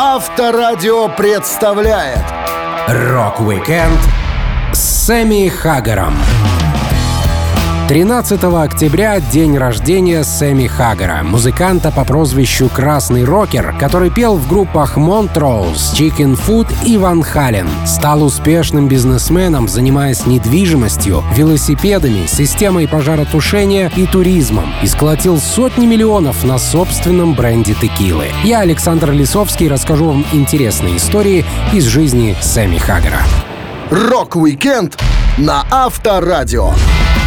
Авторадио представляет Рок-викенд с Сэмми Хаггаром. 13 октября — день рождения Сэмми Хаггара, музыканта по прозвищу «Красный рокер», который пел в группах Montrose, Chickenfoot и Van Halen. Стал успешным бизнесменом, занимаясь недвижимостью, велосипедами, системой пожаротушения и туризмом. И сколотил сотни миллионов на собственном бренде текилы. Я, Александр Лисовский, расскажу вам интересные истории из жизни Сэмми Хаггара. Рок-викенд на Авторадио.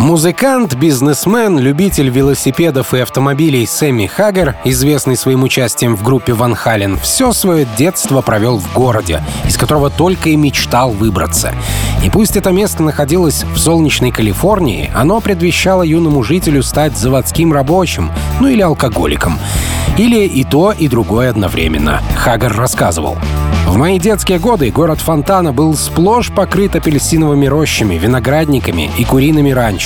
Музыкант, бизнесмен, любитель велосипедов и автомобилей Сэмми Хаггер, известный своим участием в группе Van Halen, все свое детство провел в городе, из которого только и мечтал выбраться. И пусть это место находилось в солнечной Калифорнии, оно предвещало юному жителю стать заводским рабочим, ну или алкоголиком. Или и то, и другое одновременно. Хаггер рассказывал. В мои детские годы город Фонтана был сплошь покрыт апельсиновыми рощами, виноградниками и куриными ранчо.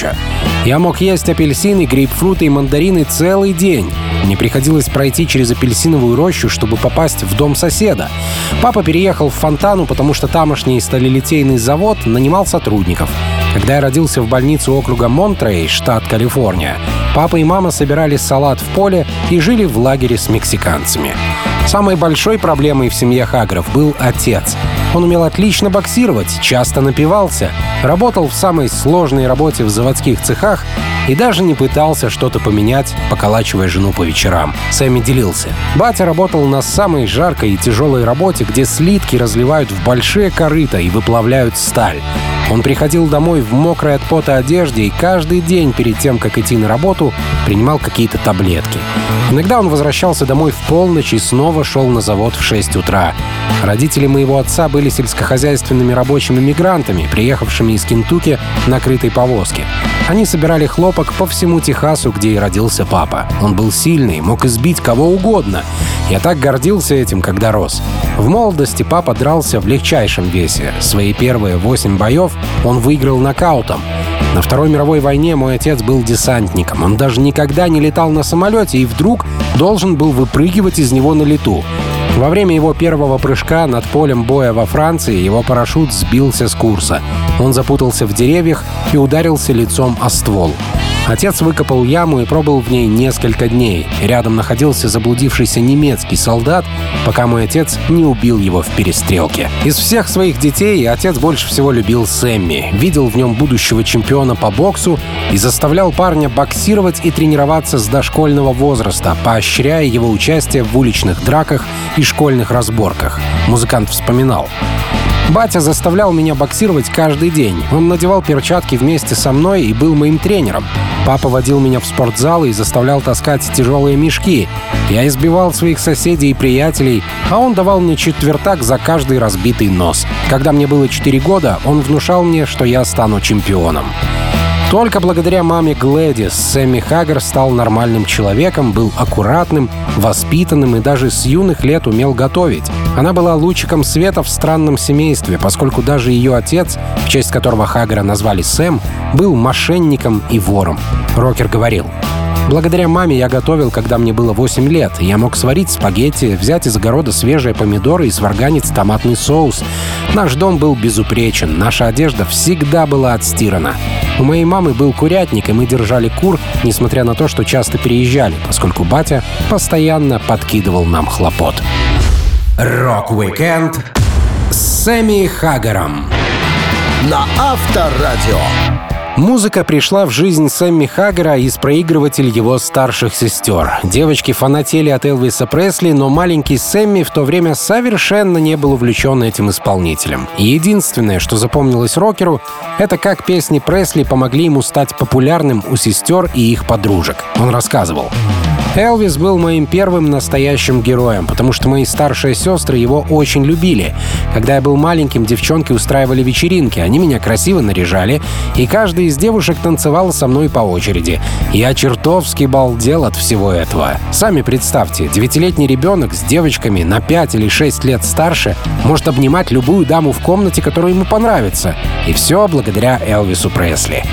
Я мог есть апельсины, грейпфруты и мандарины целый день. Мне приходилось пройти через апельсиновую рощу, чтобы попасть в дом соседа. Папа переехал в Фонтану, потому что тамошний сталелитейный завод нанимал сотрудников. Когда я родился в больнице округа Монтрей, штат Калифорния, папа и мама собирали салат в поле и жили в лагере с мексиканцами. Самой большой проблемой в семье Хагров был отец. Он умел отлично боксировать, часто напивался, работал в самой сложной работе в заводских цехах и даже не пытался что-то поменять, поколачивая жену по вечерам. Сэмми делился. Батя работал на самой жаркой и тяжелой работе, где слитки разливают в большие корыта и выплавляют сталь. Он приходил домой в мокрой от пота одежде и каждый день перед тем, как идти на работу, принимал какие-то таблетки. Иногда он возвращался домой в полночь и снова шел на завод в 6 утра. Родители моего отца были сельскохозяйственными рабочими мигрантами, приехавшими из Кентукки на крытой повозке. Они собирали хлопок по всему Техасу, где и родился папа. Он был сильный, мог избить кого угодно. Я так гордился этим, когда рос. В молодости папа дрался в легчайшем весе. Свои первые восемь боев он выиграл нокаутом. На Второй мировой войне мой отец был десантником. Он даже никогда не летал на самолете и вдруг должен был выпрыгивать из него на лету. Во время его первого прыжка над полем боя во Франции его парашют сбился с курса. Он запутался в деревьях и ударился лицом о ствол. Отец выкопал яму и пробыл в ней несколько дней. Рядом находился заблудившийся немецкий солдат, пока мой отец не убил его в перестрелке. Из всех своих детей отец больше всего любил Сэмми, видел в нем будущего чемпиона по боксу и заставлял парня боксировать и тренироваться с дошкольного возраста, поощряя его участие в уличных драках и школьных разборках. Музыкант вспоминал. Батя заставлял меня боксировать каждый день. Он надевал перчатки вместе со мной и был моим тренером. Папа водил меня в спортзал и заставлял таскать тяжелые мешки. Я избивал своих соседей и приятелей, а он давал мне четвертак за каждый разбитый нос. Когда мне было 4 года, он внушал мне, что я стану чемпионом. Только благодаря маме Глэдис Сэмми Хаггер стал нормальным человеком, был аккуратным, воспитанным и даже с юных лет умел готовить. Она была лучиком света в странном семействе, поскольку даже ее отец, в честь которого Хаггера назвали Сэм, был мошенником и вором. Рокер говорил, Благодаря маме я готовил, когда мне было 8 лет. Я мог сварить спагетти, взять из огорода свежие помидоры и сварганить томатный соус. Наш дом был безупречен, наша одежда всегда была отстирана. У моей мамы был курятник, и мы держали кур, несмотря на то, что часто переезжали, поскольку батя постоянно подкидывал нам хлопот. Рок-викенд с Сэмми Хаггаром на Авторадио. Музыка пришла в жизнь Сэмми Хаггера из проигрыватель его старших сестер. Девочки фанатели от Элвиса Пресли, но маленький Сэмми в то время совершенно не был увлечен этим исполнителем. И единственное, что запомнилось рокеру, это как песни Пресли помогли ему стать популярным у сестер и их подружек. Он рассказывал. Элвис был моим первым настоящим героем, потому что мои старшие сестры его очень любили. Когда я был маленьким, девчонки устраивали вечеринки, они меня красиво наряжали, и каждый из девушек танцевал со мной по очереди. Я чертовски балдел от всего этого. Сами представьте, девятилетний ребенок с девочками на 5 или 6 лет старше может обнимать любую даму в комнате, которая ему понравится. И все благодаря Элвису Пресли.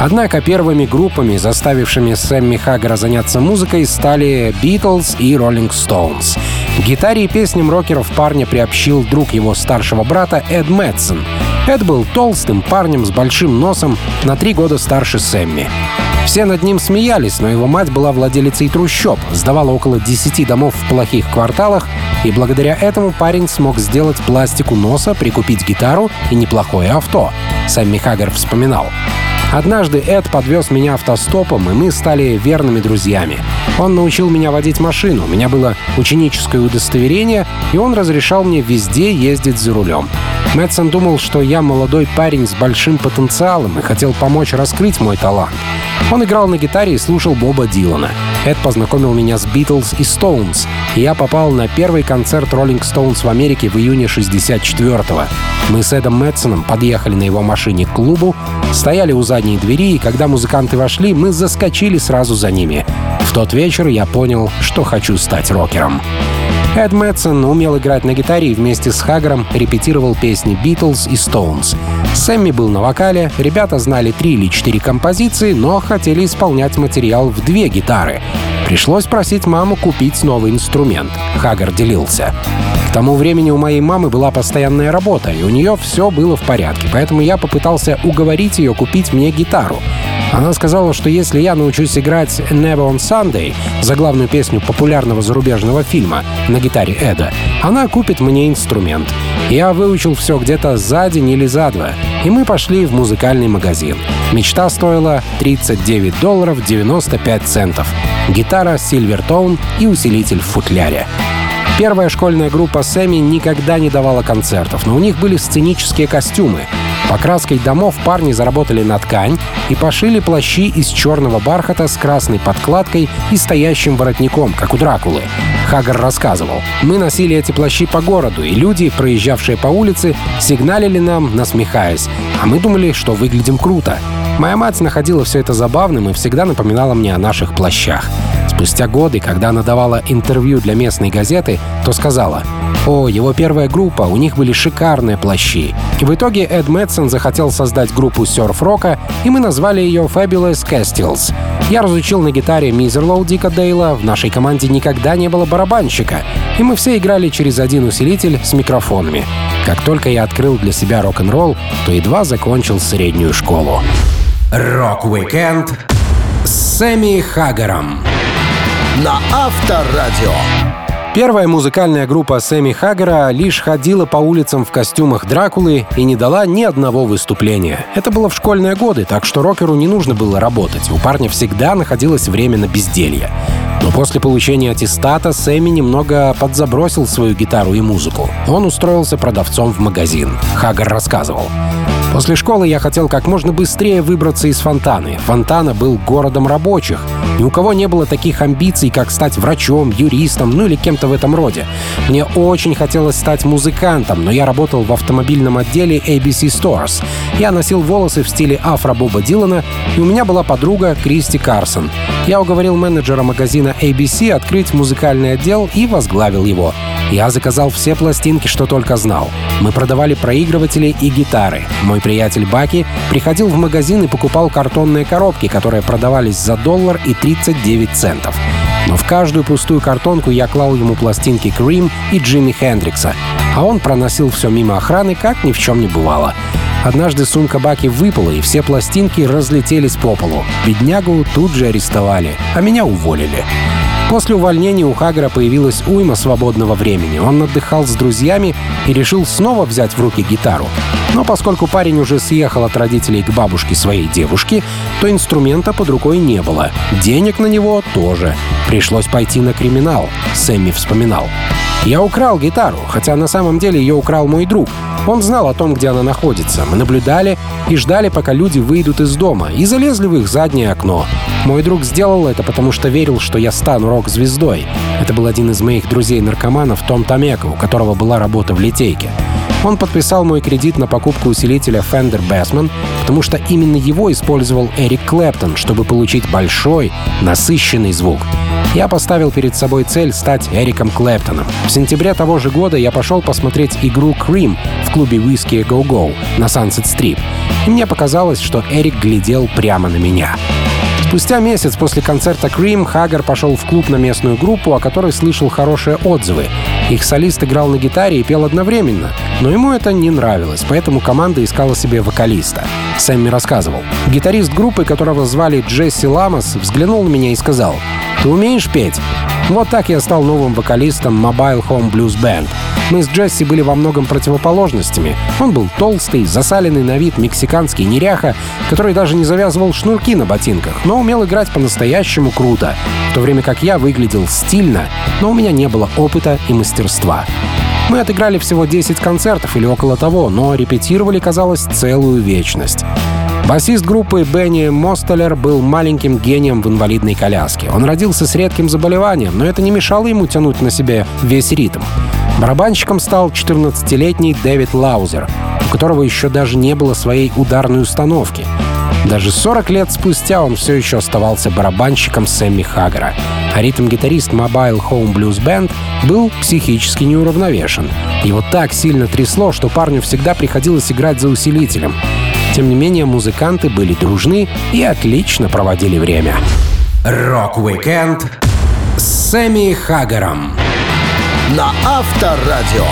Однако первыми группами, заставившими Сэмми Хаггера заняться музыкой, стали Beatles и Rolling Stones. Гитаре и песням рокеров парня приобщил друг его старшего брата Эд Мэтсон. Эд был толстым парнем с большим носом, на три года старше Сэмми. Все над ним смеялись, но его мать была владелицей трущоб, сдавала около 10 домов в плохих кварталах, и благодаря этому парень смог сделать пластику носа, прикупить гитару и неплохое авто. Сэмми Хаггер вспоминал. Однажды Эд подвез меня автостопом, и мы стали верными друзьями. Он научил меня водить машину, у меня было ученическое удостоверение, и он разрешал мне везде ездить за рулем. Мэтсон думал, что я молодой парень с большим потенциалом и хотел помочь раскрыть мой талант. Он играл на гитаре и слушал Боба Дилана. Эд познакомил меня с Битлз и Stones, и я попал на первый концерт Rolling Stones в Америке в июне 64-го. Мы с Эдом Мэтсоном подъехали на его машине к клубу, стояли у задней двери, и когда музыканты вошли, мы заскочили сразу за ними. В тот вечер я понял, что хочу стать рокером. Эд Мэтсон умел играть на гитаре и вместе с Хаггером репетировал песни Beatles и Stones. Сэмми был на вокале, ребята знали три или четыре композиции, но хотели исполнять материал в две гитары. Пришлось просить маму купить новый инструмент. Хаггер делился. К тому времени у моей мамы была постоянная работа, и у нее все было в порядке, поэтому я попытался уговорить ее купить мне гитару. Она сказала, что если я научусь играть «Never on Sunday», заглавную песню популярного зарубежного фильма, на гитаре Эда, она купит мне инструмент. Я выучил все где-то за день или за два, и мы пошли в музыкальный магазин. Мечта стоила 39 долларов 95 центов. Гитара Silvertone и усилитель в футляре. Первая школьная группа Сэмми никогда не давала концертов, но у них были сценические костюмы. Покраской домов парни заработали на ткань и пошили плащи из черного бархата с красной подкладкой и стоящим воротником, как у Дракулы. Хагар рассказывал. «Мы носили эти плащи по городу, и люди, проезжавшие по улице, сигналили нам, насмехаясь. А мы думали, что выглядим круто. Моя мать находила все это забавным и всегда напоминала мне о наших плащах. Спустя годы, когда она давала интервью для местной газеты, то сказала, «О, его первая группа, у них были шикарные плащи». И в итоге Эд Мэтсон захотел создать группу серф-рока, и мы назвали ее Fabulous Castilles. Я разучил на гитаре Misirlou Дика Дейла, в нашей команде никогда не было барабанщика, и мы все играли через один усилитель с микрофонами. Как только я открыл для себя рок-н-ролл, то едва закончил среднюю школу. Рок-викенд с Сэмми Хаггером на Авторадио. Первая музыкальная группа Сэмми Хаггера лишь ходила по улицам в костюмах Дракулы и не дала ни одного выступления. Это было в школьные годы, так что рокеру не нужно было работать. У парня всегда находилось время на безделье. Но после получения аттестата Сэмми немного подзабросил свою гитару и музыку. Он устроился продавцом в магазин. Хаггер рассказывал. После школы я хотел как можно быстрее выбраться из Фонтаны. Фонтана был городом рабочих. Ни у кого не было таких амбиций, как стать врачом, юристом, ну или кем-то в этом роде. Мне очень хотелось стать музыкантом, но я работал в автомобильном отделе ABC Stores. Я носил волосы в стиле афро Боба Дилана, и у меня была подруга Кристи Карсон. Я уговорил менеджера магазина ABC открыть музыкальный отдел и возглавил его. Я заказал все пластинки, что только знал. Мы продавали проигрыватели и гитары. Мой приятель Баки приходил в магазин и покупал картонные коробки, которые продавались за доллар и 39 центов. Но в каждую пустую картонку я клал ему пластинки Крим и Джимми Хендрикса, а он проносил все мимо охраны, как ни в чем не бывало. Однажды сумка Баки выпала, и все пластинки разлетелись по полу. Беднягу тут же арестовали, а меня уволили. После увольнения у Хагера появилась уйма свободного времени. Он отдыхал с друзьями и решил снова взять в руки гитару. Но поскольку парень уже съехал от родителей к бабушке своей девушки, то инструмента под рукой не было. Денег на него тоже. Пришлось пойти на криминал, Сэмми вспоминал. Я украл гитару, хотя на самом деле ее украл мой друг. Он знал о том, где она находится. Мы наблюдали и ждали, пока люди выйдут из дома, и залезли в их заднее окно. Мой друг сделал это, потому что верил, что я стану рок-звездой. Это был один из моих друзей-наркоманов, Том Томека, у которого была работа в литейке. Он подписал мой кредит на покупку усилителя Fender Bassman, потому что именно его использовал Эрик Клэптон, чтобы получить большой, насыщенный звук. Я поставил перед собой цель стать Эриком Клэптоном. В сентябре того же года я пошел посмотреть игру Cream в клубе Whiskey Go Go на Sunset Strip. И мне показалось, что Эрик глядел прямо на меня. Спустя месяц после концерта Cream Хаггар пошел в клуб на местную группу, о которой слышал хорошие отзывы. Их солист играл на гитаре и пел одновременно, но ему это не нравилось, поэтому команда искала себе вокалиста. Сэмми рассказывал. Гитарист группы, которого звали Джесси Ламос, взглянул на меня и сказал, «Ты умеешь петь?» Вот так я стал новым вокалистом Mobile Home Blues Band. Мы с Джесси были во многом противоположностями. Он был толстый, засаленный на вид мексиканский неряха, который даже не завязывал шнурки на ботинках, но умел играть по-настоящему круто, в то время как я выглядел стильно, но у меня не было опыта и мастерства. Мы отыграли всего 10 концертов или около того, но репетировали, казалось, целую вечность. Басист группы Бенни Мостелер был маленьким гением в инвалидной коляске. Он родился с редким заболеванием, но это не мешало ему тянуть на себе весь ритм. Барабанщиком стал 14-летний Дэвид Лаузер, у которого еще даже не было своей ударной установки. Даже 40 лет спустя он все еще оставался барабанщиком Сэмми Хаггера, а ритм-гитарист Mobile Home Blues Band был психически неуравновешен. Его так сильно трясло, что парню всегда приходилось играть за усилителем. Тем не менее, музыканты были дружны и отлично проводили время. Рок-викенд с Сэмми Хаггером на Авторадио.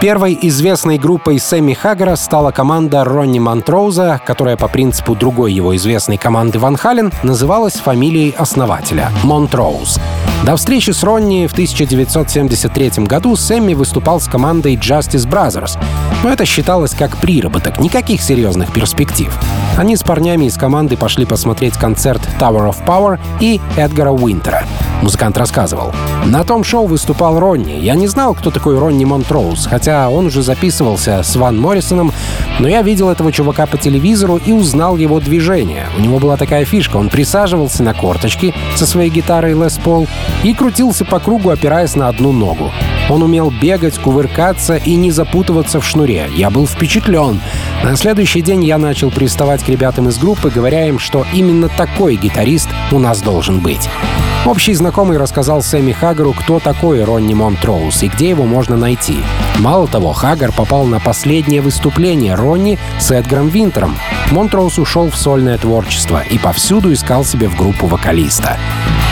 Первой известной группой Сэмми Хаггера стала команда Ронни Монтроуза, которая по принципу другой его известной команды Van Halen называлась фамилией основателя — Montrose. До встречи с Ронни в 1973 году Сэмми выступал с командой Justice Brothers, но это считалось как приработок, никаких серьезных перспектив. Они с парнями из команды пошли посмотреть концерт Tower of Power и Эдгара Уинтера. Музыкант рассказывал. На том шоу выступал Ронни. Я не знал, кто такой Ронни Монтроуз, хотя он уже записывался с Ван Моррисоном, но я видел этого чувака по телевизору и узнал его движение. У него была такая фишка. Он присаживался на корточки со своей гитарой Les Paul и крутился по кругу, опираясь на одну ногу. Он умел бегать, кувыркаться и не запутываться в шнуре. Я был впечатлен. На следующий день я начал приставать к ребятам из группы, говоря им, что именно такой гитарист у нас должен быть. Общий знакомый рассказал Сэмми Хаггару, кто такой Ронни Монтроуз и где его можно найти. Мало того, Хаггар попал на последнее выступление Ронни с Эдгаром Винтером. Монтроуз ушел в сольное творчество и повсюду искал себе в группу вокалиста.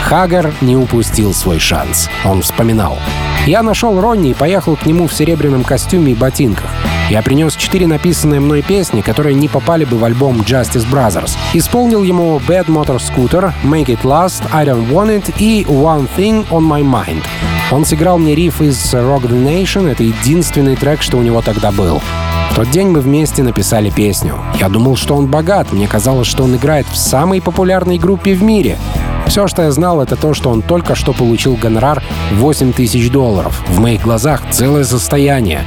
Хаггар не упустил свой шанс. Он вспоминал. «Я нашел Ронни и поехал к нему в серебряном костюме и ботинках. Я принес четыре написанные мной песни, которые не попали бы в альбом Justice Brothers. Исполнил ему Bad Motor Scooter, Make It Last, I Don't Want It и One Thing On My Mind. Он сыграл мне риф из Rock the Nation, это единственный трек, что у него тогда был. В тот день мы вместе написали песню. Я думал, что он богат, мне казалось, что он играет в самой популярной группе в мире. Все, что я знал, это то, что он только что получил гонорар 8 тысяч долларов. В моих глазах целое состояние.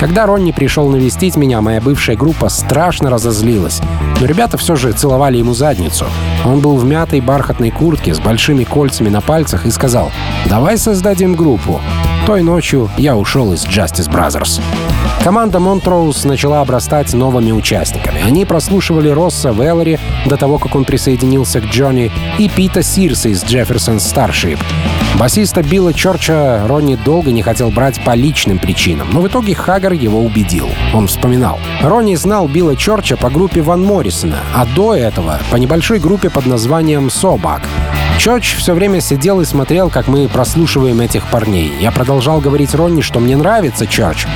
Когда Ронни пришел навестить меня, моя бывшая группа страшно разозлилась. Но ребята все же целовали ему задницу. Он был в мятой бархатной куртке с большими кольцами на пальцах и сказал «Давай создадим группу». Той ночью я ушел из Justice Brothers. Команда Монтроуз начала обрастать новыми участниками. Они прослушивали Росса Веллери до того, как он присоединился к Джонни, и Пита Сирса из Джефферсон Старшип. Басиста Билла Чорча Ронни долго не хотел брать по личным причинам, но в итоге Хаггар его убедил. Он вспоминал. Ронни знал Билла Чорча по группе Ван Моррисона, а до этого по небольшой группе под названием «Собак». Чорч все время сидел и смотрел, как мы прослушиваем этих парней. Я продолжал говорить Ронни, что мне нравится Чорч.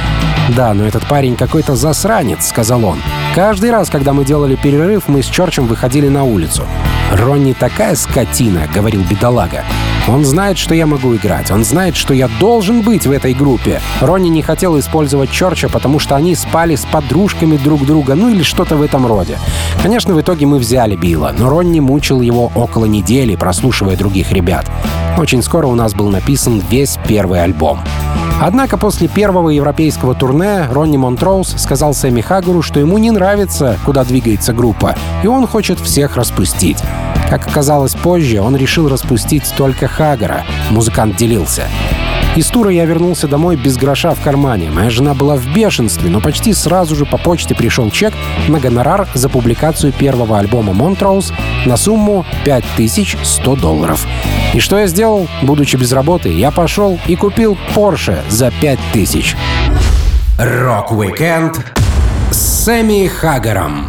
«Да, но этот парень какой-то засранец», — сказал он. Каждый раз, когда мы делали перерыв, мы с Чорчем выходили на улицу. «Ронни такая скотина», — говорил бедолага. Он знает, что я могу играть. Он знает, что я должен быть в этой группе. Ронни не хотел использовать Чорча, потому что они спали с подружками друг друга, ну или что-то в этом роде. Конечно, в итоге мы взяли Билла, но Ронни мучил его около недели, прослушивая других ребят. Очень скоро у нас был написан весь первый альбом. Однако после первого европейского турне Ронни Монтроуз сказал Сэмми Хаггару, что ему не нравится, куда двигается группа, и он хочет всех распустить. Как оказалось позже, он решил распустить только Хаггара. Музыкант делился. Из тура я вернулся домой без гроша в кармане. Моя жена была в бешенстве, но почти сразу же по почте пришел чек на гонорар за публикацию первого альбома Montrose на сумму 5100 долларов. И что я сделал, будучи без работы? Я пошел и купил Porsche за 5000. Рок-викенд с Сэмми Хагером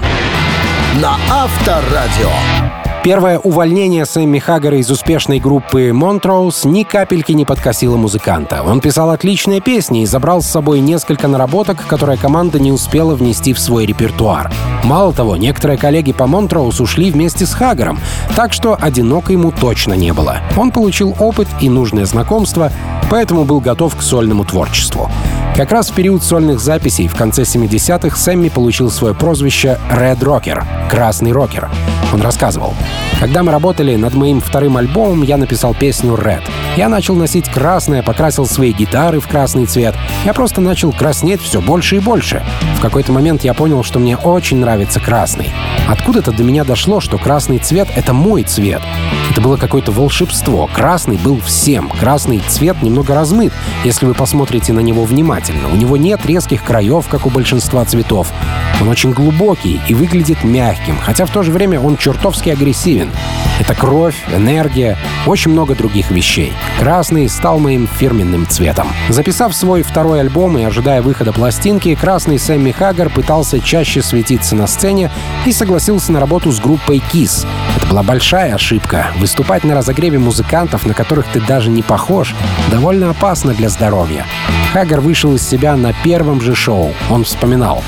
на Авторадио. Первое увольнение Сэмми Хаггара из успешной группы Montrose ни капельки не подкосило музыканта. Он писал отличные песни и забрал с собой несколько наработок, которые команда не успела внести в свой репертуар. Мало того, некоторые коллеги по Montrose ушли вместе с Хаггаром, так что одиноко ему точно не было. Он получил опыт и нужное знакомство, поэтому был готов к сольному творчеству. Как раз в период сольных записей в конце 70-х Сэмми получил свое прозвище Red Rocker — «Красный рокер». Он рассказывал, «Когда мы работали над моим вторым альбомом, я написал песню Red. Я начал носить красное, покрасил свои гитары в красный цвет. Я просто начал краснеть все больше и больше. В какой-то момент я понял, что мне очень нравится красный. Откуда-то до меня дошло, что красный цвет — это мой цвет. Это было какое-то волшебство. Красный был всем. Красный цвет немного размыт, если вы посмотрите на него внимательно. У него нет резких краев, как у большинства цветов. Он очень глубокий и выглядит мягким, хотя в то же время чертовски агрессивен. Это кровь, энергия, очень много других вещей. Красный стал моим фирменным цветом. Записав свой второй альбом и ожидая выхода пластинки, красный Сэмми Хаггар пытался чаще светиться на сцене и согласился на работу с группой Kiss. Это была большая ошибка. Выступать на разогреве музыкантов, на которых ты даже не похож, довольно опасно для здоровья. Хаггар вышел из себя на первом же шоу. Он вспоминал.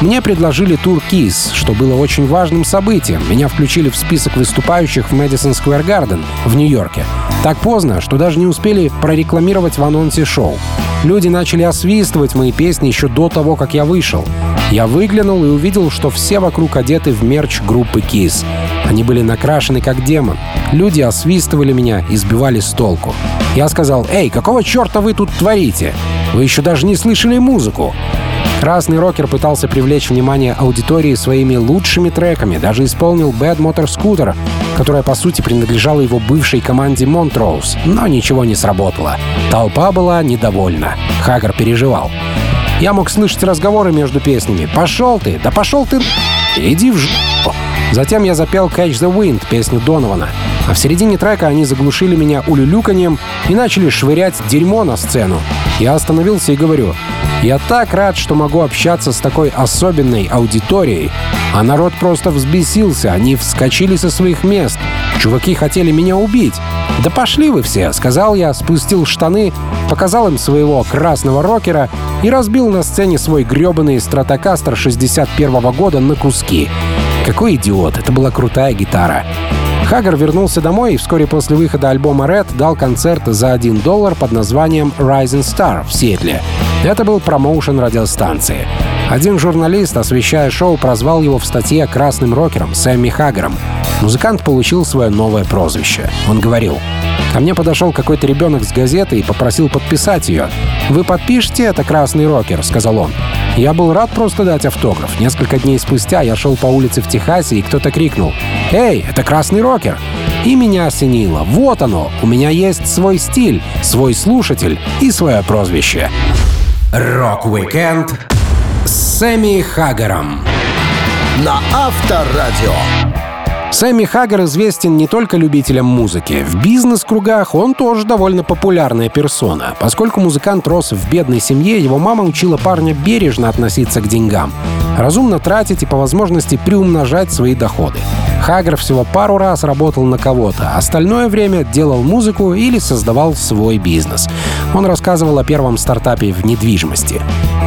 Мне предложили тур Kiss, что было очень важным событием. Меня включили в список выступающих в Madison Square Garden в Нью-Йорке. Так поздно, что даже не успели прорекламировать в анонсе шоу. Люди начали освистывать мои песни еще до того, как я вышел. Я выглянул и увидел, что все вокруг одеты в мерч группы Kiss. Они были накрашены как демон. Люди освистывали меня и сбивали с толку. Я сказал, «Эй, какого черта вы тут творите? Вы еще даже не слышали музыку!» Красный рокер пытался привлечь внимание аудитории своими лучшими треками, даже исполнил Bad Motor Scooter, которая по сути принадлежала его бывшей команде Montrose, но ничего не сработало. Толпа была недовольна. Хаггар переживал. Я мог слышать разговоры между песнями. «Пошел ты! Да пошел ты! Иди в жопу!» Затем я запел «Catch the Wind» песню Донована. А в середине трека они заглушили меня улюлюканьем и начали швырять дерьмо на сцену. Я остановился и говорю, я так рад, что могу общаться с такой особенной аудиторией. А народ просто взбесился, они вскочили со своих мест. Чуваки хотели меня убить. «Да пошли вы все», — сказал я, спустил штаны, показал им своего красного рокера и разбил на сцене свой грёбаный стратокастер 61 -го года на куски. Какой идиот, это была крутая гитара. Хаггар вернулся домой и вскоре после выхода альбома Red дал концерт за 1 доллар под названием Rising Star в Сиэтле. Это был промоушен радиостанции. Один журналист, освещая шоу, прозвал его в статье «красным рокером» Сэмми Хаггером. Музыкант получил свое новое прозвище. Он говорил, Ко мне подошел какой-то ребенок с газеты и попросил подписать ее. «Вы подпишите это, красный рокер?» — сказал он. Я был рад просто дать автограф. Несколько дней спустя я шел по улице в Техасе, и кто-то крикнул «Эй, это красный рокер!» И меня осенило. Вот оно, у меня есть свой стиль, свой слушатель и свое прозвище. Рок-викенд с Сэмми Хаггером на Авторадио. Сэмми Хаггар известен не только любителям музыки. В бизнес-кругах он тоже довольно популярная персона. Поскольку музыкант рос в бедной семье, его мама учила парня бережно относиться к деньгам, разумно тратить и по возможности приумножать свои доходы. Хаггар всего пару раз работал на кого-то, остальное время делал музыку или создавал свой бизнес. Он рассказывал о первом стартапе в недвижимости.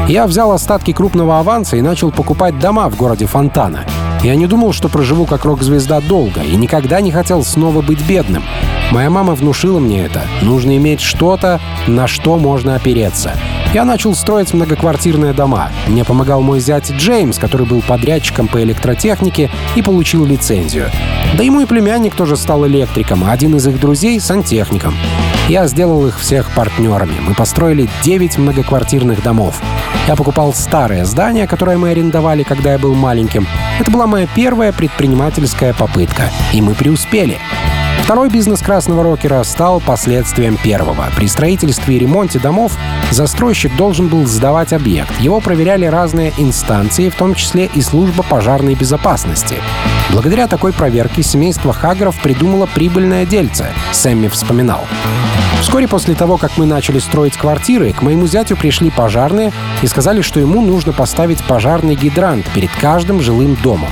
«Я взял остатки крупного аванса и начал покупать дома в городе Фонтана. Я не думал, что проживу как рок-звезда долго, и никогда не хотел снова быть бедным. Моя мама внушила мне это. Нужно иметь что-то, на что можно опереться. Я начал строить многоквартирные дома. Мне помогал мой зять Джеймс, который был подрядчиком по электротехнике и получил лицензию. Да и мой племянник тоже стал электриком, а один из их друзей — сантехником. Я сделал их всех партнерами. Мы построили 9 многоквартирных домов. Я покупал старое здание, которое мы арендовали, когда я был маленьким. Это была моя первая предпринимательская попытка, и мы преуспели. Второй бизнес красного рокера стал последствием первого. При строительстве и ремонте домов застройщик должен был сдавать объект. Его проверяли разные инстанции, в том числе и служба пожарной безопасности. Благодаря такой проверке семейство Хагеров придумало прибыльное дельце, Сэмми вспоминал. Вскоре после того, как мы начали строить квартиры, к моему зятю пришли пожарные и сказали, что ему нужно поставить пожарный гидрант перед каждым жилым домом.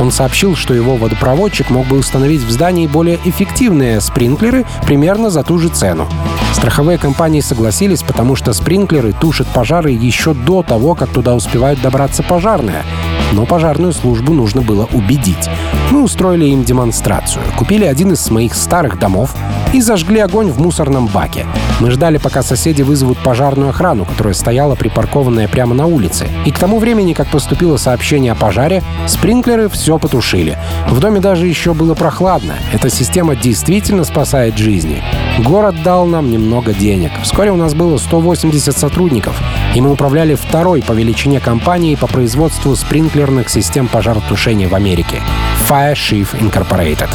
Он сообщил, что его водопроводчик мог бы установить в здании более эффективные спринклеры примерно за ту же цену. Страховые компании согласились, потому что спринклеры тушат пожары еще до того, как туда успевают добраться пожарные. Но пожарную службу нужно было убедить. Мы устроили им демонстрацию, купили один из моих старых домов и зажгли огонь в мусорном баке. Мы ждали, пока соседи вызовут пожарную охрану, которая стояла припаркованная прямо на улице. И к тому времени, как поступило сообщение о пожаре, спринклеры все потушили. В доме даже еще было прохладно. Эта система действительно спасает жизни. Город дал нам немного денег. Вскоре у нас было 180 сотрудников, и мы управляли второй по величине компанией по производству спринклерных систем пожаротушения в Америке — Fire Chief Incorporated.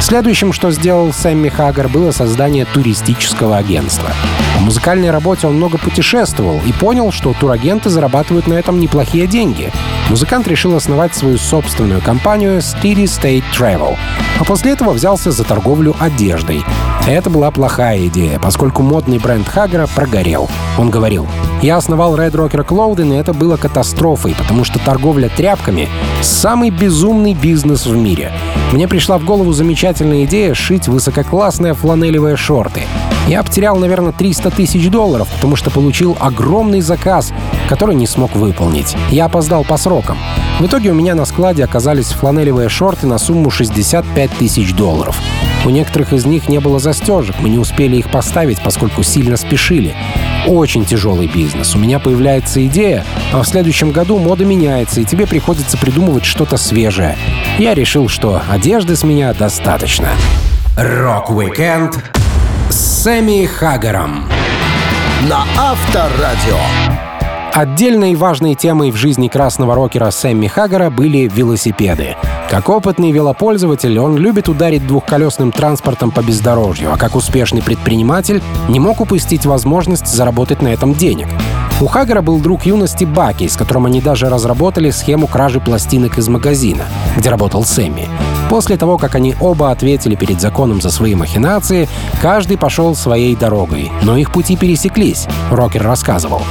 Следующим, что сделал Сэмми Хаггар, было создание туристического агентства. В музыкальной работе он много путешествовал и понял, что турагенты зарабатывают на этом неплохие деньги. Музыкант решил основать свою собственную компанию Steady State Travel, а после этого взялся за торговлю одеждой. Это была плохая идея, поскольку модный бренд Хаггера прогорел. Он говорил, «Я основал Red Rocker Clothing, и это было катастрофой, потому что торговля тряпками — самый безумный бизнес в мире. Мне пришла в голову замечательная идея шить высококлассные фланелевые шорты. Я потерял, наверное, 300 тысяч долларов, потому что получил огромный заказ, который не смог выполнить. Я опоздал по срокам. В итоге у меня на складе оказались фланелевые шорты на сумму 65 тысяч долларов. У некоторых из них не было застежек, мы не успели их поставить, поскольку сильно спешили. Очень тяжелый бизнес. У меня появляется идея, а в следующем году мода меняется, и тебе приходится придумывать что-то свежее. Я решил, что одежды с меня достаточно. Рок-викенд с Сэмми Хагером. На Авторадио. Отдельной важной темой в жизни красного рокера Сэмми Хаггара были велосипеды. Как опытный велопользователь, он любит ударить двухколесным транспортом по бездорожью, а как успешный предприниматель не мог упустить возможность заработать на этом денег. У Хаггара был друг юности Баки, с которым они даже разработали схему кражи пластинок из магазина, где работал Сэмми. После того, как они оба ответили перед законом за свои махинации, каждый пошел своей дорогой. Но их пути пересеклись, рокер рассказывал.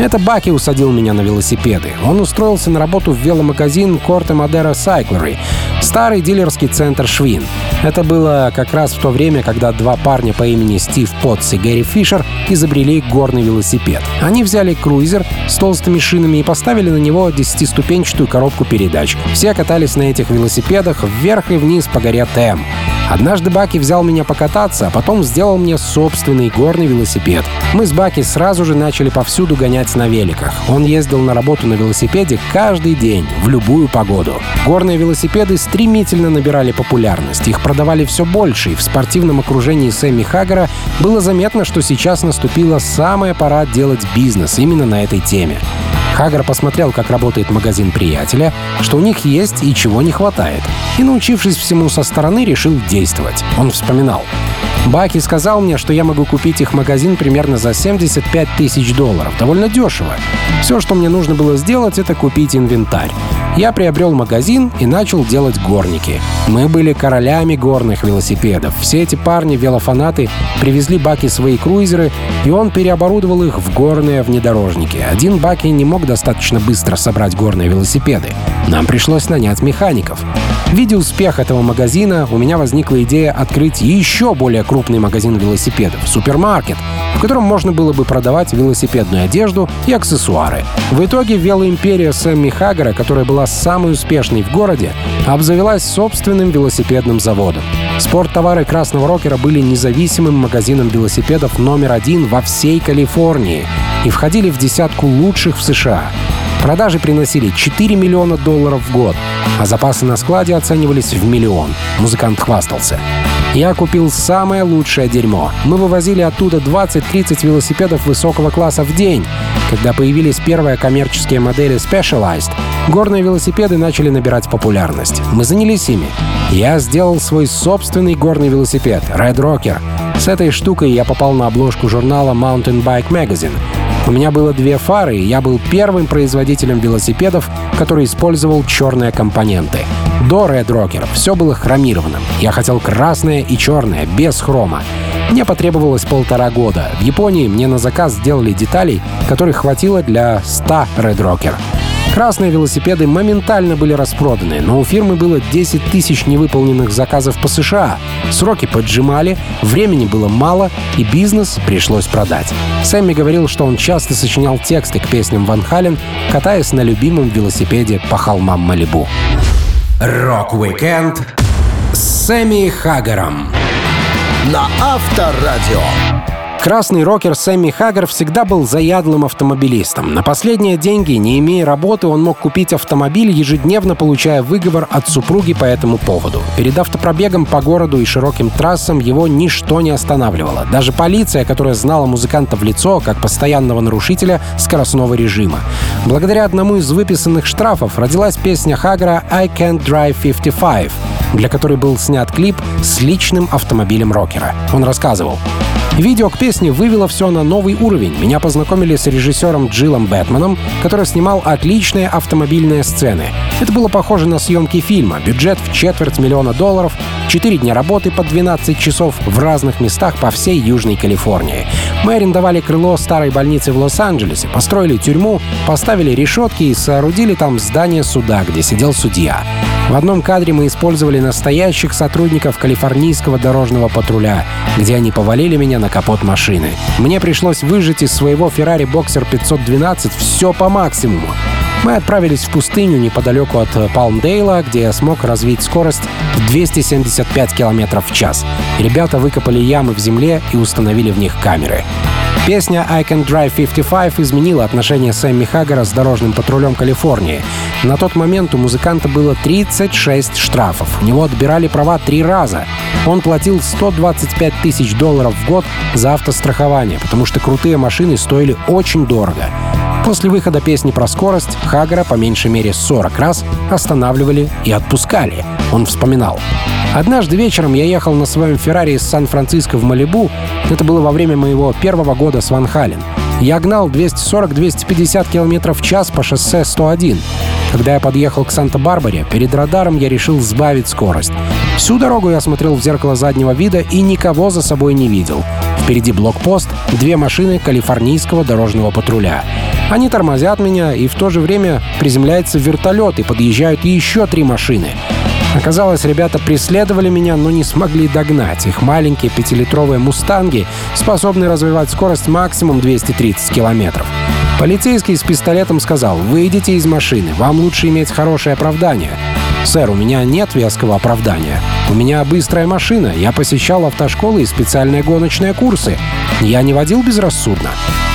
Это Баки усадил меня на велосипеды. Он устроился на работу в веломагазин Корте Мадера Сайклеры, старый дилерский центр Швин. Это было как раз в то время, когда два парня по имени Стив Потс и Гэри Фишер изобрели горный велосипед. Они взяли круизер с толстыми шинами и поставили на него 10-ступенчатую коробку передач. Все катались на этих велосипедах вверх и вниз по горе Тэм. Однажды Баки взял меня покататься, а потом сделал мне собственный горный велосипед. Мы с Баки сразу же начали повсюду гонять на великах. Он ездил на работу на велосипеде каждый день, в любую погоду. Горные велосипеды стремительно набирали популярность. Их продавали все больше, и в спортивном окружении Сэмми Хаггара было заметно, что сейчас наступила самая пора делать бизнес именно на этой теме. Хаггар посмотрел, как работает магазин приятеля, что у них есть и чего не хватает. И, научившись всему со стороны, решил действовать. Он вспоминал. Баки сказал мне, что я могу купить их магазин примерно за 75 тысяч долларов. Довольно дешево. Все, что мне нужно было сделать, это купить инвентарь. Я приобрел магазин и начал делать горники. Мы были королями горных велосипедов. Все эти парни-велофанаты привезли Баки свои круизеры, и он переоборудовал их в горные внедорожники. Один Баки не мог достаточно быстро собрать горные велосипеды. Нам пришлось нанять механиков. Видя успех этого магазина, у меня возникла идея открыть еще более крупный магазин велосипедов — супермаркет, в котором можно было бы продавать велосипедную одежду и аксессуары. В итоге велоимперия Сэмми Хаггера, которая была самой успешной в городе, обзавелась собственным велосипедным заводом. Спорттовары Красного Рокера были независимым магазином велосипедов номер один во всей Калифорнии и входили в десятку лучших в США. Продажи приносили 4 миллиона долларов в год, а запасы на складе оценивались в миллион. Музыкант хвастался. Я купил самое лучшее дерьмо. Мы вывозили оттуда 20-30 велосипедов высокого класса в день. Когда появились первые коммерческие модели Specialized, горные велосипеды начали набирать популярность. Мы занялись ими. Я сделал свой собственный горный велосипед Red Rocker. С этой штукой я попал на обложку журнала Mountain Bike Magazine. У меня было две фары, и я был первым производителем велосипедов, который использовал черные компоненты. До Red Rocker все было хромированным. Я хотел красное и черное, без хрома. Мне потребовалось полтора года. В Японии мне на заказ сделали деталей, которых хватило для 100 Red Rocker. Красные велосипеды моментально были распроданы, но у фирмы было 10 тысяч невыполненных заказов по США. Сроки поджимали, времени было мало, и бизнес пришлось продать. Сэмми говорил, что он часто сочинял тексты к песням Van Halen, катаясь на любимом велосипеде по холмам Малибу. Рок-викенд с Сэмми Хагером на Авторадио. Красный рокер Сэмми Хаггар всегда был заядлым автомобилистом. На последние деньги, не имея работы, он мог купить автомобиль, ежедневно получая выговор от супруги по этому поводу. Перед автопробегом по городу и широким трассам его ничто не останавливало. Даже полиция, которая знала музыканта в лицо как постоянного нарушителя скоростного режима. Благодаря одному из выписанных штрафов родилась песня Хаггара «I Can't Drive 55», для которой был снят клип с личным автомобилем рокера. Он рассказывал. Видео к песне вывело все на новый уровень. Меня познакомили с режиссером Джилом Бэтменом, который снимал отличные автомобильные сцены. Это было похоже на съемки фильма. Бюджет в четверть миллиона долларов, 4 дня работы по 12 часов в разных местах по всей Южной Калифорнии. Мы арендовали крыло старой больницы в Лос-Анджелесе, построили тюрьму, поставили решетки и соорудили там здание суда, где сидел судья. В одном кадре мы использовали настоящих сотрудников калифорнийского дорожного патруля, где они повалили меня на капот машины. Мне пришлось выжать из своего Ferrari Boxer 512 все по максимуму. Мы отправились в пустыню неподалеку от Палмдейла, где я смог развить скорость в 275 км в час. Ребята выкопали ямы в земле и установили в них камеры. Песня «I Can Drive 55» изменила отношение Сэмми Хаггара с дорожным патрулем Калифорнии. На тот момент у музыканта было 36 штрафов. У него отбирали права три раза. Он платил 125 тысяч долларов в год за автострахование, потому что крутые машины стоили очень дорого. После выхода песни про скорость Хагара по меньшей мере 40 раз останавливали и отпускали. Он вспоминал. Однажды вечером я ехал на своем Феррари из Сан-Франциско в Малибу. Это было во время моего первого года с Ван Хален. Я гнал 240-250 км в час по шоссе 101. Когда я подъехал к Санта-Барбаре, перед радаром я решил сбавить скорость. Всю дорогу я смотрел в зеркало заднего вида и никого за собой не видел. Впереди блокпост, две машины калифорнийского дорожного патруля. Они тормозят меня, и в то же время приземляется вертолет, и подъезжают еще три машины. Оказалось, ребята преследовали меня, но не смогли догнать. Их маленькие пятилитровые «Мустанги» способны развивать скорость максимум 230 километров. Полицейский с пистолетом сказал, «Выйдите из машины, вам лучше иметь хорошее оправдание». «Сэр, у меня нет веского оправдания. У меня быстрая машина, я посещал автошколы и специальные гоночные курсы. Я не водил безрассудно».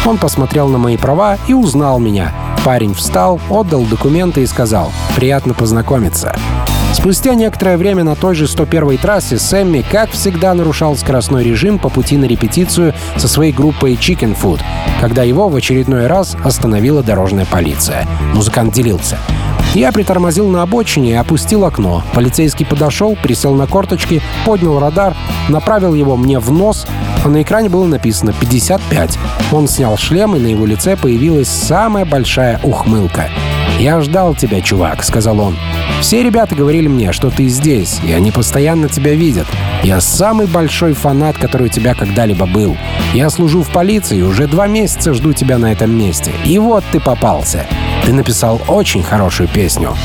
Он посмотрел на мои права и узнал меня. Парень встал, отдал документы и сказал «Приятно познакомиться». Спустя некоторое время на той же 101-й трассе Сэмми, как всегда, нарушал скоростной режим по пути на репетицию со своей группой Chicken Food, когда его в очередной раз остановила дорожная полиция. Музыкант делился. Я притормозил на обочине и опустил окно. Полицейский подошел, присел на корточки, поднял радар, направил его мне в нос, а на экране было написано 55. Он снял шлем, и на его лице появилась самая большая ухмылка. «Я ждал тебя, чувак», — сказал он. «Все ребята говорили мне, что ты здесь, и они постоянно тебя видят. Я самый большой фанат, который у тебя когда-либо был. Я служу в полиции уже два месяца жду тебя на этом месте. И вот ты попался. Ты написал очень хорошую песню».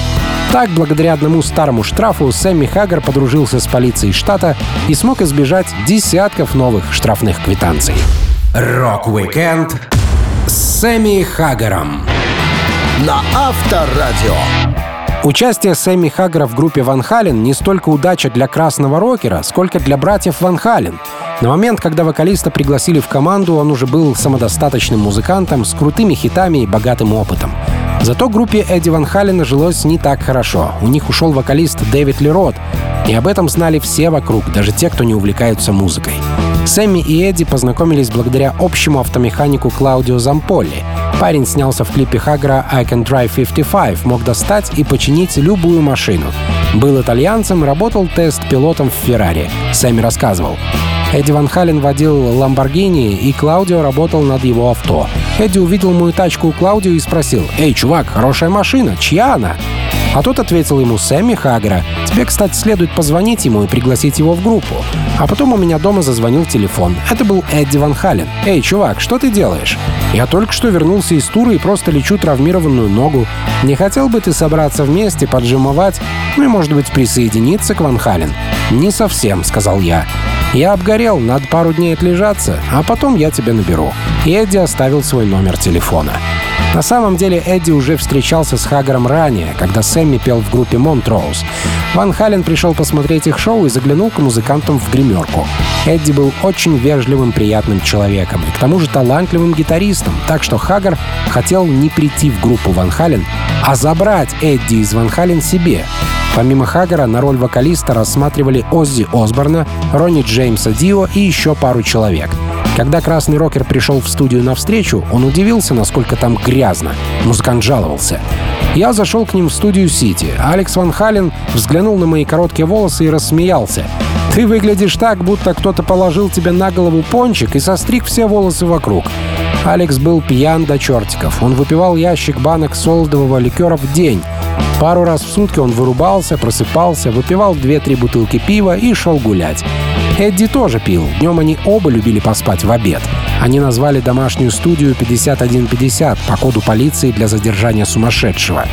Так, благодаря одному старому штрафу, Сэмми Хаггар подружился с полицией штата и смог избежать десятков новых штрафных квитанций. Рок-викенд с Сэмми Хаггаром на Авторадио. Участие Сэмми Хаггара в группе Van Halen не столько удача для красного рокера, сколько для братьев Ван Хален. На момент, когда вокалиста пригласили в команду, он уже был самодостаточным музыкантом с крутыми хитами и богатым опытом. Зато группе Эдди Ван Халена жилось не так хорошо. У них ушел вокалист Дэвид Лерот, и об этом знали все вокруг, даже те, кто не увлекаются музыкой. Сэмми и Эдди познакомились благодаря общему автомеханику Клаудио Замполи. Парень снялся в клипе Хаггера «I Can Drive 55», мог достать и починить любую машину. Был итальянцем, работал тест-пилотом в Феррари. Сэмми рассказывал. Эдди Ван Хален водил Ламборгини, и Клаудио работал над его авто. Эдди увидел мою тачку у Клаудио и спросил, «Эй, чувак, хорошая машина, чья она?» А тот ответил ему Сэмми Хагера. Тебе, кстати, следует позвонить ему и пригласить его в группу. А потом у меня дома зазвонил телефон. Это был Эдди Ван Хален. «Эй, чувак, что ты делаешь?» «Я только что вернулся из тура и просто лечу травмированную ногу. Не хотел бы ты собраться вместе, поджимовать, ну и, может быть, присоединиться к Ван Хален?» «Не совсем», — сказал я. «Я обгорел, надо пару дней отлежаться, а потом я тебя наберу». И Эдди оставил свой номер телефона. На самом деле Эдди уже встречался с Хагером ранее, когда Сэмми пел в группе Монтроуз. Ван Хален пришел посмотреть их шоу и заглянул к музыкантам в гримерку. Эдди был очень вежливым, приятным человеком и к тому же талантливым гитаристом, так что Хагер хотел не прийти в группу Ван Хален, а забрать Эдди из Ван Хален себе. Помимо Хаггера на роль вокалиста рассматривали Оззи Осборна, Ронни Джеймса Дио и еще пару человек. Когда красный рокер пришел в студию навстречу, он удивился, насколько там грязно. Музыкант жаловался. Я зашел к ним в студию Сити. Алекс Ван Хален взглянул на мои короткие волосы и рассмеялся. «Ты выглядишь так, будто кто-то положил тебе на голову пончик и состриг все волосы вокруг». Алекс был пьян до чертиков. Он выпивал ящик банок солодового ликера в день. Пару раз в сутки он вырубался, просыпался, выпивал две-три бутылки пива и шел гулять. Эдди тоже пил. Днем они оба любили поспать в обед. Они назвали домашнюю студию 5150 по коду полиции для задержания сумасшедшего.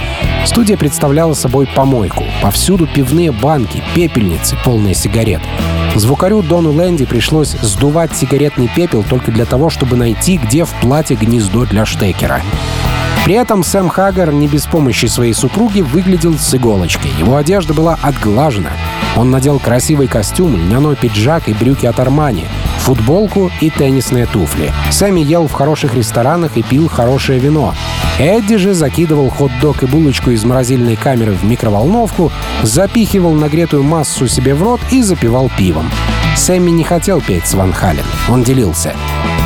Студия представляла собой помойку. Повсюду пивные банки, пепельницы, полные сигарет. Звукарю Дону Лэнди пришлось сдувать сигаретный пепел только для того, чтобы найти, где в платье гнездо для штекера. При этом Сэм Хаггар не без помощи своей супруги выглядел с иголочкой. Его одежда была отглажена. Он надел красивый костюм, льняной пиджак и брюки от Армани, футболку и теннисные туфли. Сэмми ел в хороших ресторанах и пил хорошее вино. Эдди же закидывал хот-дог и булочку из морозильной камеры в микроволновку, запихивал нагретую массу себе в рот и запивал пивом. Сэмми не хотел петь с Ван Хален. Он делился.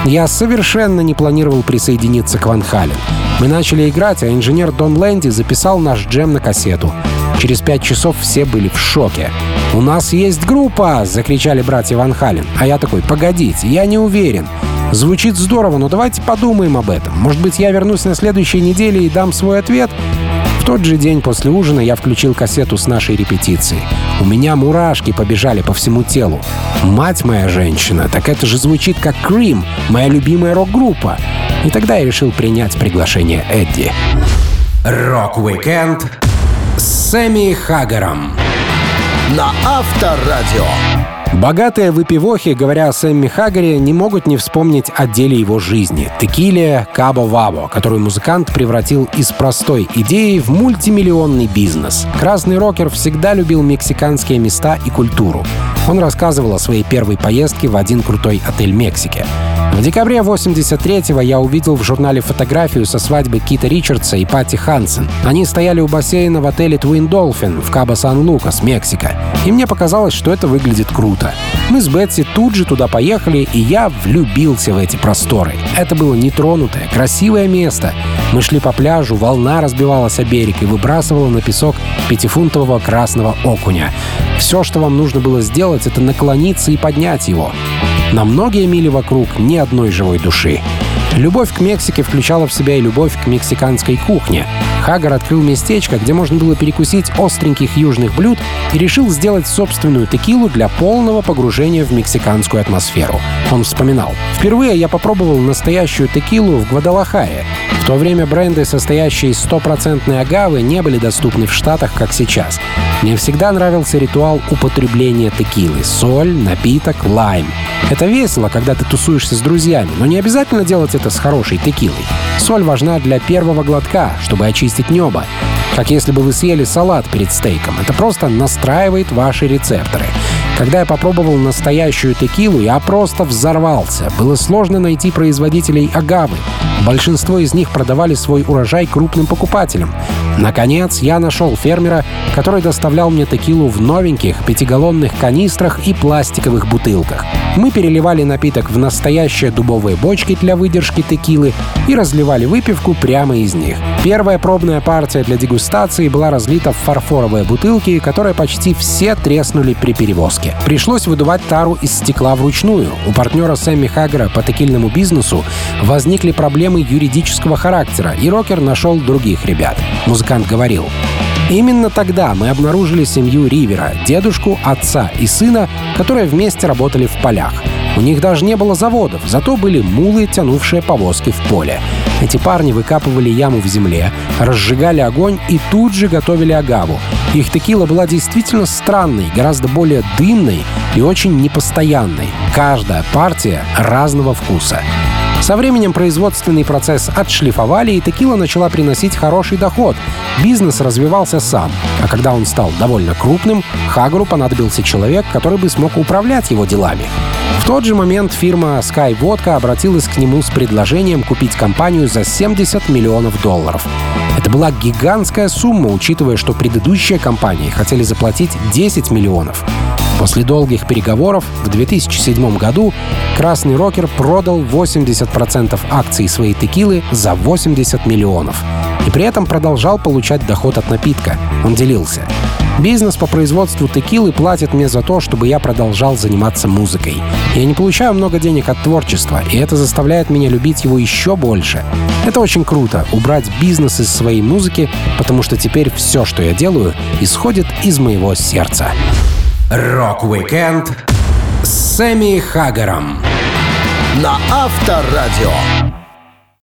Я совершенно не планировал присоединиться к Ван Хален. Мы начали играть, а инженер Дон Лэнди записал наш джем на кассету. Через пять часов все были в шоке. «У нас есть группа!» — закричали братья Ван Хален. А я такой, погодите, я не уверен. Звучит здорово, но давайте подумаем об этом. Может быть, я вернусь на следующей неделе и дам свой ответ? В тот же день после ужина я включил кассету с нашей репетиции. У меня мурашки побежали по всему телу. Мать моя женщина, так это же звучит как Cream, моя любимая рок-группа. И тогда я решил принять приглашение Эдди. Rock-weekend с Сэмми Хагером на Авторадио. Богатые выпивохи, говоря о Сэмми Хагаре, не могут не вспомнить о деле его жизни — текиле Кабо Вабо, которую музыкант превратил из простой идеи в мультимиллионный бизнес. Красный рокер всегда любил мексиканские места и культуру. Он рассказывал о своей первой поездке в один крутой отель Мексики. В декабре 83-го я увидел в журнале фотографию со свадьбы Кита Ричардса и Пати Хансен. Они стояли у бассейна в отеле Twin Dolphin в Кабо-Сан-Лукас, Мексика. И мне показалось, что это выглядит круто. Мы с Бетси тут же туда поехали, и я влюбился в эти просторы. Это было нетронутое, красивое место. Мы шли по пляжу, волна разбивалась о берег и выбрасывала на песок пятифунтового красного окуня. Все, что вам нужно было сделать, это наклониться и поднять его. На многие мили вокруг ни одной живой души. Любовь к Мексике включала в себя и любовь к мексиканской кухне. Хагар открыл местечко, где можно было перекусить остреньких южных блюд и решил сделать собственную текилу для полного погружения в мексиканскую атмосферу. Он вспоминал. «Впервые я попробовал настоящую текилу в Гвадалахаре. В то время бренды, состоящие из стопроцентной агавы, не были доступны в Штатах, как сейчас. Мне всегда нравился ритуал употребления текилы. Соль, напиток, лайм. Это весело, когда ты тусуешься с друзьями, но не обязательно делать это с хорошей текилой. Соль важна для первого глотка, чтобы очистить небо. Как если бы вы съели салат перед стейком. Это просто настраивает ваши рецепторы. Когда я попробовал настоящую текилу, я просто взорвался. Было сложно найти производителей агавы. Большинство из них продавали свой урожай крупным покупателям. Наконец, я нашел фермера, который доставлял мне текилу в новеньких пятигаллонных канистрах и пластиковых бутылках. Мы переливали напиток в настоящие дубовые бочки для выдержки текилы и разливали выпивку прямо из них. Первая пробная партия для дегустации была разлита в фарфоровые бутылки, которые почти все треснули при перевозке. Пришлось выдувать тару из стекла вручную. У партнера Сэмми Хаггера по текильному бизнесу возникли проблемы юридического характера, и рокер нашел других ребят. Музыкант говорил, Именно тогда мы обнаружили семью Ривера, дедушку, отца и сына, которые вместе работали в полях. У них даже не было заводов, зато были мулы, тянувшие повозки в поле. Эти парни выкапывали яму в земле, разжигали огонь и тут же готовили агаву. Их текила была действительно странной, гораздо более дымной и очень непостоянной. Каждая партия разного вкуса. Со временем производственный процесс отшлифовали, и текила начала приносить хороший доход. Бизнес развивался сам. А когда он стал довольно крупным, Хагру понадобился человек, который бы смог управлять его делами. В тот же момент фирма Sky Vodka обратилась к нему с предложением купить компанию за 70 миллионов долларов. Это была гигантская сумма, учитывая, что предыдущие компании хотели заплатить 10 миллионов. После долгих переговоров в 2007 году Красный Рокер продал 80% акций своей текилы за 80 миллионов. И при этом продолжал получать доход от напитка. Он делился. Бизнес по производству текилы платит мне за то, чтобы я продолжал заниматься музыкой. Я не получаю много денег от творчества, и это заставляет меня любить его еще больше. Это очень круто — убрать бизнес из своей музыки, потому что теперь все, что я делаю, исходит из моего сердца. Rock-weekend с Сэмми Хагером на Авторадио.